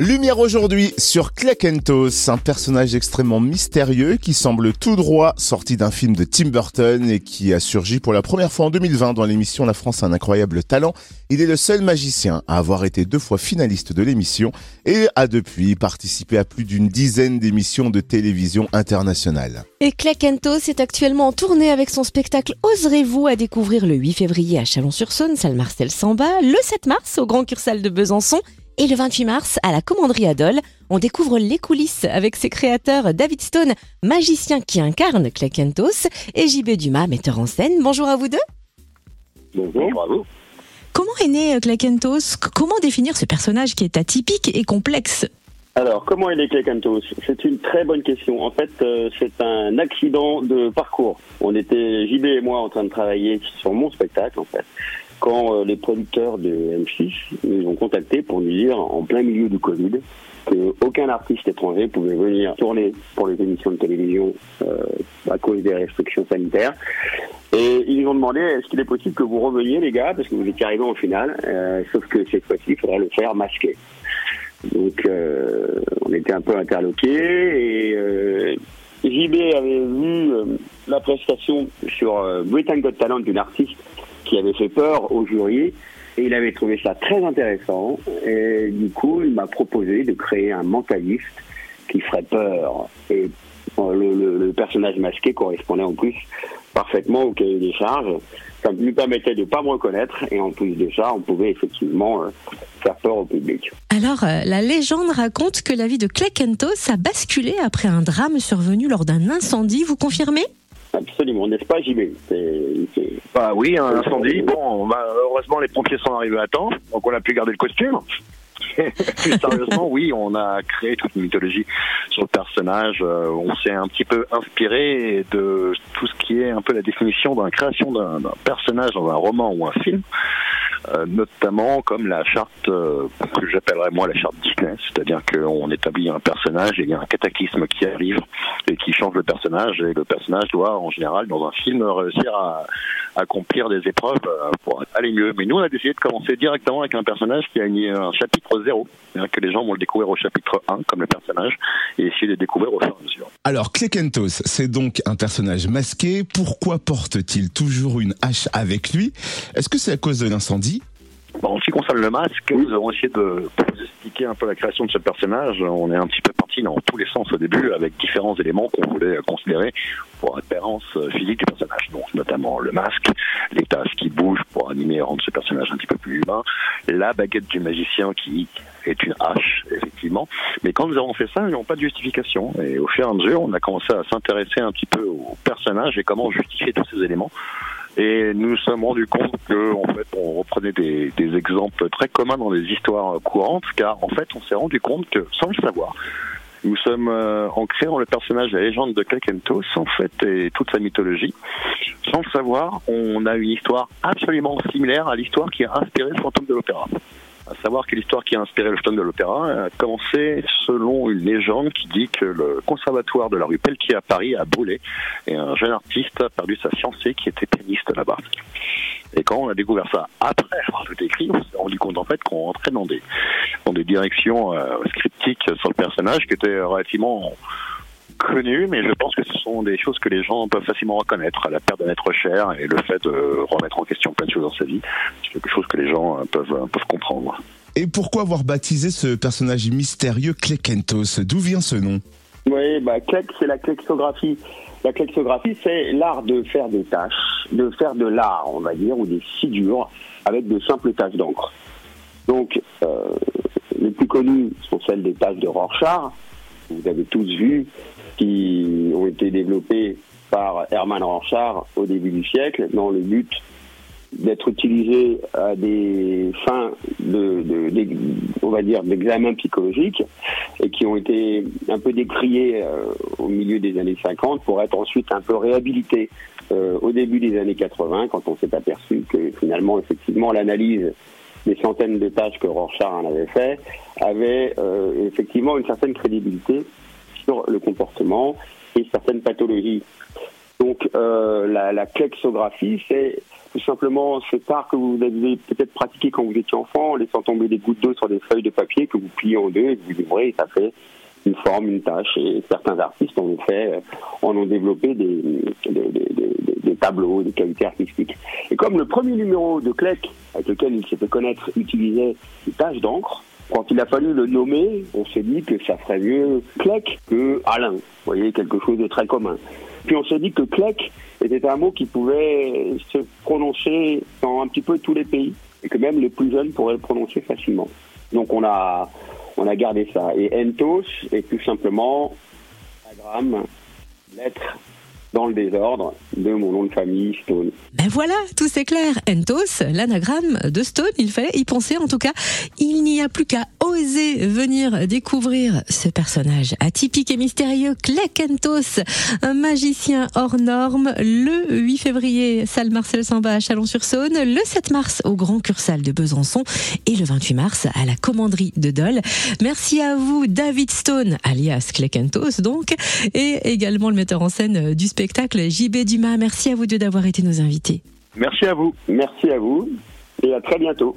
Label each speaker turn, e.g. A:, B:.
A: Lumière aujourd'hui sur Cleckentos, un personnage extrêmement mystérieux qui semble tout droit sorti d'un film de Tim Burton et qui a surgi pour la première fois en 2020 dans l'émission La France a un incroyable talent. Il est le seul magicien à avoir été deux fois finaliste de l'émission et a depuis participé à plus d'une dizaine d'émissions de télévision internationales.
B: Et Cleckentos est actuellement en tournée avec son spectacle Oserez-vous à découvrir le 8 février à Chalon-sur-Saône, salle Marcel Samba, le 7 mars au Grand Cursal de Besançon et le 28 mars, à la Commanderie Adol, on découvre les coulisses avec ses créateurs David Stone, magicien qui incarne Clakentos, et JB Dumas, metteur en scène. Bonjour à vous deux.
C: Bonjour, bravo.
B: Comment est né Clakentos Comment définir ce personnage qui est atypique et complexe?
C: Alors, comment est né Clakentos C'est une très bonne question. En fait, euh, c'est un accident de parcours. On était, JB et moi, en train de travailler sur mon spectacle, en fait quand euh, les producteurs de M6 nous ont contactés pour nous dire, en plein milieu du Covid, qu'aucun artiste étranger pouvait venir tourner pour les émissions de télévision euh, à cause des restrictions sanitaires. Et ils nous ont demandé est-ce qu'il est possible que vous reveniez, les gars, parce que vous étiez arrivés en finale, euh, sauf que cette fois-ci, il faudra le faire masqué. Donc, on était un peu interloqués et JB avait vu la prestation sur Britain Got Talent d'une artiste qui avait fait peur au jury. Et il avait trouvé ça très intéressant. Et du coup, il m'a proposé de créer un mentaliste qui ferait peur. Et euh, le, personnage masqué correspondait en plus parfaitement au cahier des charges. Ça lui permettait de ne pas me reconnaître. Et en plus de ça, on pouvait effectivement euh, faire peur au public.
B: Alors, euh, la légende raconte que la vie de Clekentos a basculé après un drame survenu lors d'un incendie. Vous confirmez?
C: Absolument, n'est-ce pas, JB
D: Bah oui, un incendie. Bon, bah, heureusement, les pompiers sont arrivés à temps, donc on a pu garder le costume. Plus sérieusement, oui, on a créé toute une mythologie sur le personnage. Euh, on s'est un petit peu inspiré de tout ce qui est un peu la définition d'une création d'un personnage dans un roman ou un film. Euh, notamment comme la charte euh, que j'appellerais moi la charte Disney, c'est-à-dire qu'on établit un personnage et il y a un cataclysme qui arrive et qui change le personnage et le personnage doit en général dans un film réussir à, accomplir des épreuves euh, pour aller mieux. Mais nous on a décidé de commencer directement avec un personnage qui a un chapitre zéro, c'est-à-dire que les gens vont le découvrir au chapitre 1 comme le personnage et essayer de le découvrir au fur et à mesure.
A: Alors Klekentos, c'est donc un personnage masqué. Pourquoi porte-t-il toujours une hache avec lui? Est-ce que c'est à cause de l'incendie?
D: En ce qui concerne le masque, nous avons essayé de vous expliquer un peu la création de ce personnage. On est un petit peu parti dans tous les sens au début avec différents éléments qu'on voulait considérer pour l'apparence physique du personnage. Donc notamment le masque, les tasses qui bougent pour animer et rendre ce personnage un petit peu plus humain, la baguette du magicien qui est une hache, effectivement. Mais quand nous avons fait ça, nous n'avons pas de justification. Et au fur et à mesure, on a commencé à s'intéresser un petit peu au personnage et comment justifier tous ces éléments. Et nous nous sommes rendus compte que, en fait, on reprenait des, des exemples très communs dans les histoires courantes, car en fait, on s'est rendu compte que, sans le savoir, nous sommes euh, en créant le personnage de la légende de Kalkentos, en fait, et toute sa mythologie. Sans le savoir, on a une histoire absolument similaire à l'histoire qui a inspiré le fantôme de l'opéra à savoir que l'histoire qui a inspiré le fantôme de l'opéra a commencé selon une légende qui dit que le conservatoire de la rue Pelletier à Paris a brûlé et un jeune artiste a perdu sa fiancée qui était pianiste là-bas. Et quand on a découvert ça après avoir tout écrit, on s'est rendu compte en fait qu'on rentrait dans des dans des directions euh, scriptiques sur le personnage qui étaient relativement connu, mais je pense que ce sont des choses que les gens peuvent facilement reconnaître. La perte d'un être cher et le fait de remettre en question plein de choses dans sa vie, c'est quelque chose que les gens euh, peuvent, euh, peuvent comprendre.
A: Et pourquoi avoir baptisé ce personnage mystérieux Klekentos D'où vient ce nom?
C: Oui, bah, Klek, c'est la klexographie. La klexographie, c'est l'art de faire des tâches, de faire de l'art, on va dire, ou des figures avec de simples taches d'encre. Donc, euh, les plus connues sont celles des taches de Rorschach, vous avez tous vu, qui ont été développés par Hermann Rorschach au début du siècle dans le but d'être utilisés à des fins de, on va dire d'examen psychologique et qui ont été un peu décriés euh, au milieu des années 50 pour être ensuite un peu réhabilités. Euh, au début des années 80 quand on s'est aperçu que finalement effectivement l'analyse des centaines de tâches que Rorschach en avait fait avait euh, effectivement une certaine crédibilité sur le comportement et certaines pathologies. Donc euh, la, la klexographie, c'est tout simplement cet art que vous avez peut-être pratiqué quand vous étiez enfant, en laissant tomber des gouttes d'eau sur des feuilles de papier que vous pliez en deux et vous ouvrez et ça fait une forme, une tâche. Et certains artistes en ont fait, en ont développé des, tableaux, des qualités artistiques. Et comme le premier numéro de Clec, avec lequel il s'est fait connaître, utilisait des taches d'encre, quand il a fallu le nommer, on s'est dit que ça ferait mieux Clec que Alain. Vous voyez, quelque chose de très commun. Puis on s'est dit que Clec était un mot qui pouvait se prononcer dans un petit peu tous les pays et que même les plus jeunes pourraient le prononcer facilement. Donc on a on a gardé ça. Et entos est tout simplement anagramme, lettre dans le désordre de mon nom de famille, Stone.
B: Ben voilà, tout c'est clair. Entos, l'anagramme de Stone, il fallait y penser en tout cas. Il n'y a plus qu'à oser venir découvrir ce personnage atypique et mystérieux, Clec Entos, un magicien hors norme, le 8 février, salle Marcel Samba à Chalon-sur-Saône, le 7 mars au Grand Cursal de Besançon et le 28 mars à la Commanderie de Dole. Merci à vous, David Stone, alias Clec Entos donc, et également le metteur en scène du spectacle spectacle JB Dumas. Merci à vous deux d'avoir été nos invités.
D: Merci à vous.
C: Merci à vous et à très bientôt.